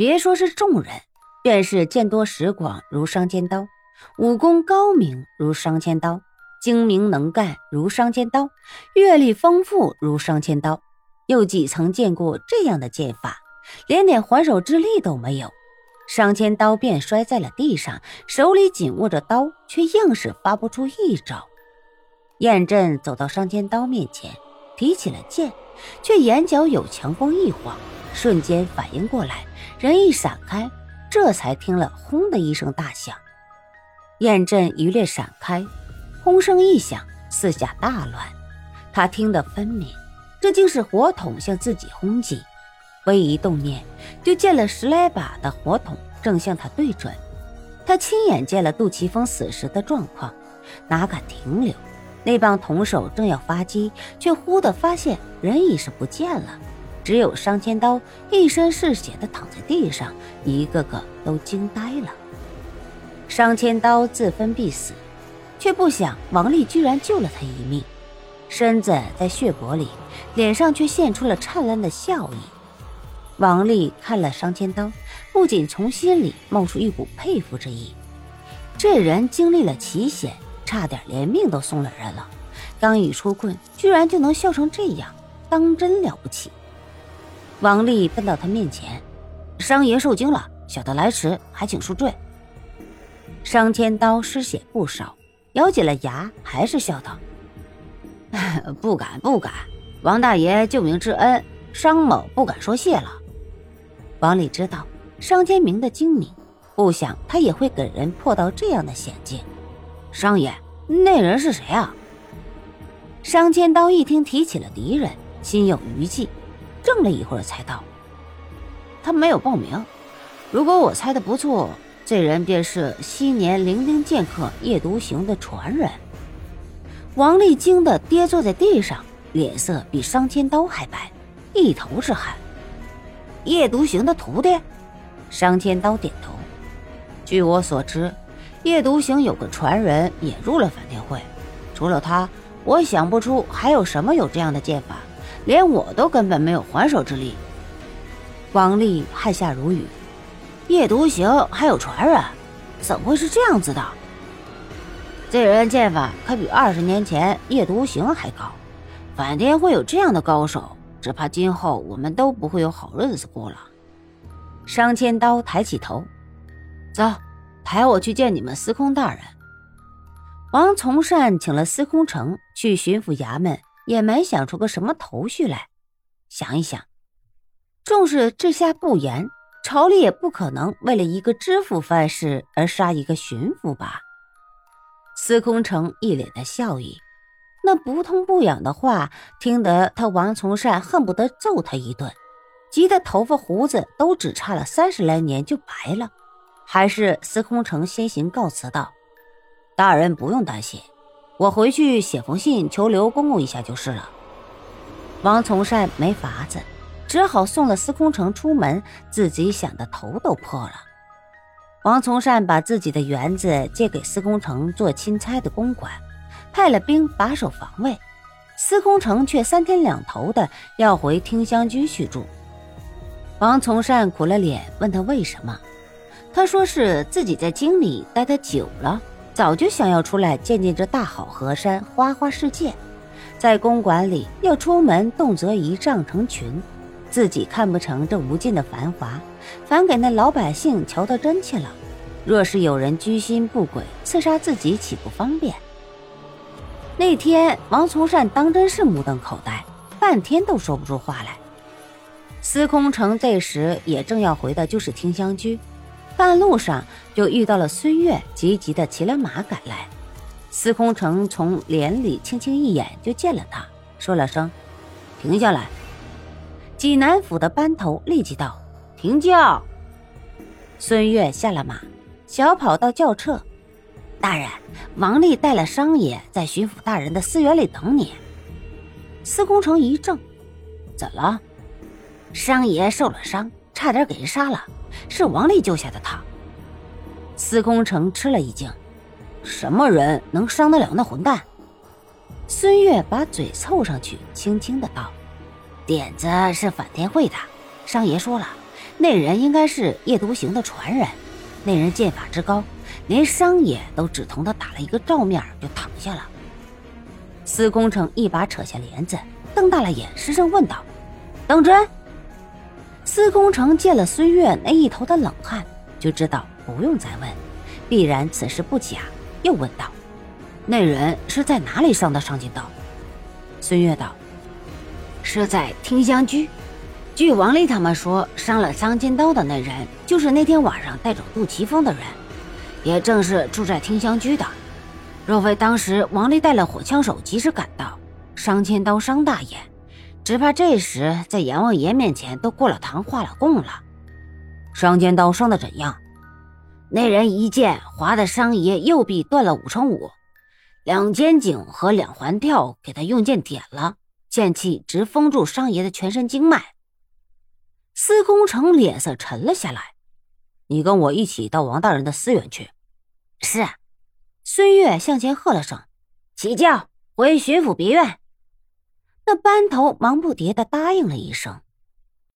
别说是众人，便是见多识广如商千刀，武功高明如商千刀，精明能干如商千刀，阅历丰富如商千刀，又几曾见过这样的剑法？连点还手之力都没有，商千刀便摔在了地上，手里紧握着刀，却硬是发不出一招。燕震走到商千刀面前，提起了剑，却眼角有强光一晃，瞬间反应过来，人一闪开，这才听了“轰”的一声大响。燕震一掠闪开，轰声一响，四下大乱。他听得分明，这竟是火筒向自己轰击。微一动念，就见了十来把的火筒正向他对准。他亲眼见了杜琪峰死时的状况，哪敢停留？那帮铜手正要发击，却忽地发现人已是不见了，只有商千刀一身是血的躺在地上，一个个都惊呆了。商千刀自分必死，却不想王丽居然救了他一命，身子在血泊里，脸上却现出了灿烂的笑意。王丽看了商千刀，不仅从心里冒出一股佩服之意，这人经历了奇险。差点连命都送了人了，刚一出困，居然就能笑成这样，当真了不起。王丽奔到他面前：“商爷受惊了，小的来迟，还请恕罪。”商千刀失血不少，咬紧了牙，还是笑道：“不敢不敢，王大爷救命之恩，商某不敢说谢了。”王丽知道商天明的精明，不想他也会给人破到这样的险境。商爷，那人是谁啊？商千刀一听提起了敌人，心有余悸，怔了一会儿，才道：“他没有报名。如果我猜的不错，这人便是昔年伶仃剑客夜独行的传人。”王丽惊得跌坐在地上，脸色比商千刀还白，一头是汗。夜独行的徒弟？商千刀点头。据我所知。夜独行有个传人也入了反天会，除了他，我想不出还有什么有这样的剑法，连我都根本没有还手之力。王丽汗下如雨，叶独行还有传人，怎么会是这样子的？这人剑法可比二十年前叶独行还高，反天会有这样的高手，只怕今后我们都不会有好日子过了。商千刀抬起头，走。抬我去见你们司空大人。王从善请了司空城去巡抚衙门，也没想出个什么头绪来。想一想，纵使治下不严，朝里也不可能为了一个知府犯事而杀一个巡抚吧？司空城一脸的笑意，那不痛不痒的话，听得他王从善恨不得揍他一顿，急得头发胡子都只差了三十来年就白了。还是司空城先行告辞道：“大人不用担心，我回去写封信求刘公公一下就是了。”王从善没法子，只好送了司空城出门，自己想的头都破了。王从善把自己的园子借给司空城做钦差的公馆，派了兵把守防卫，司空城却三天两头的要回听香居去住。王从善苦了脸，问他为什么。他说是自己在京里待得久了，早就想要出来见见这大好河山、花花世界。在公馆里要出门，动辄一丈成群，自己看不成这无尽的繁华，反给那老百姓瞧得真切了。若是有人居心不轨，刺杀自己岂不方便？那天王从善当真是目瞪口呆，半天都说不出话来。司空城这时也正要回的就是听香居。半路上就遇到了孙越，急急的骑了马赶来。司空城从帘里轻轻一眼就见了他，说了声：“停下来。”济南府的班头立即道：“停轿。”孙越下了马，小跑到轿车：“大人，王丽带了商爷在巡抚大人的私园里等你。”司空城一怔：“怎了？”商爷受了伤，差点给人杀了。是王丽救下的他。司空城吃了一惊，什么人能伤得了那混蛋？孙越把嘴凑上去，轻轻的道：“点子是反天会的，商爷说了，那人应该是夜独行的传人。那人剑法之高，连商爷都只同他打了一个照面就躺下了。司空城一把扯下帘子，瞪大了眼，失声问道：“当真？”司空城见了孙越那一头的冷汗，就知道不用再问，必然此事不假，又问道：“那人是在哪里伤的上剑刀？”孙越道：“是在听香居。据王丽他们说，伤了上剑刀的那人，就是那天晚上带走杜琪峰的人，也正是住在听香居的。若非当时王丽带了火枪手及时赶到，商千刀伤大爷。”只怕这时在阎王爷面前都过了堂、画了供了。双尖刀伤的怎样？那人一剑划的商爷右臂断了五成五，两肩颈和两环跳给他用剑点了，剑气直封住商爷的全身经脉。司空城脸色沉了下来：“你跟我一起到王大人的私园去。”是。孙越向前喝了声：“起轿，回巡抚别院。”那班头忙不迭的答应了一声。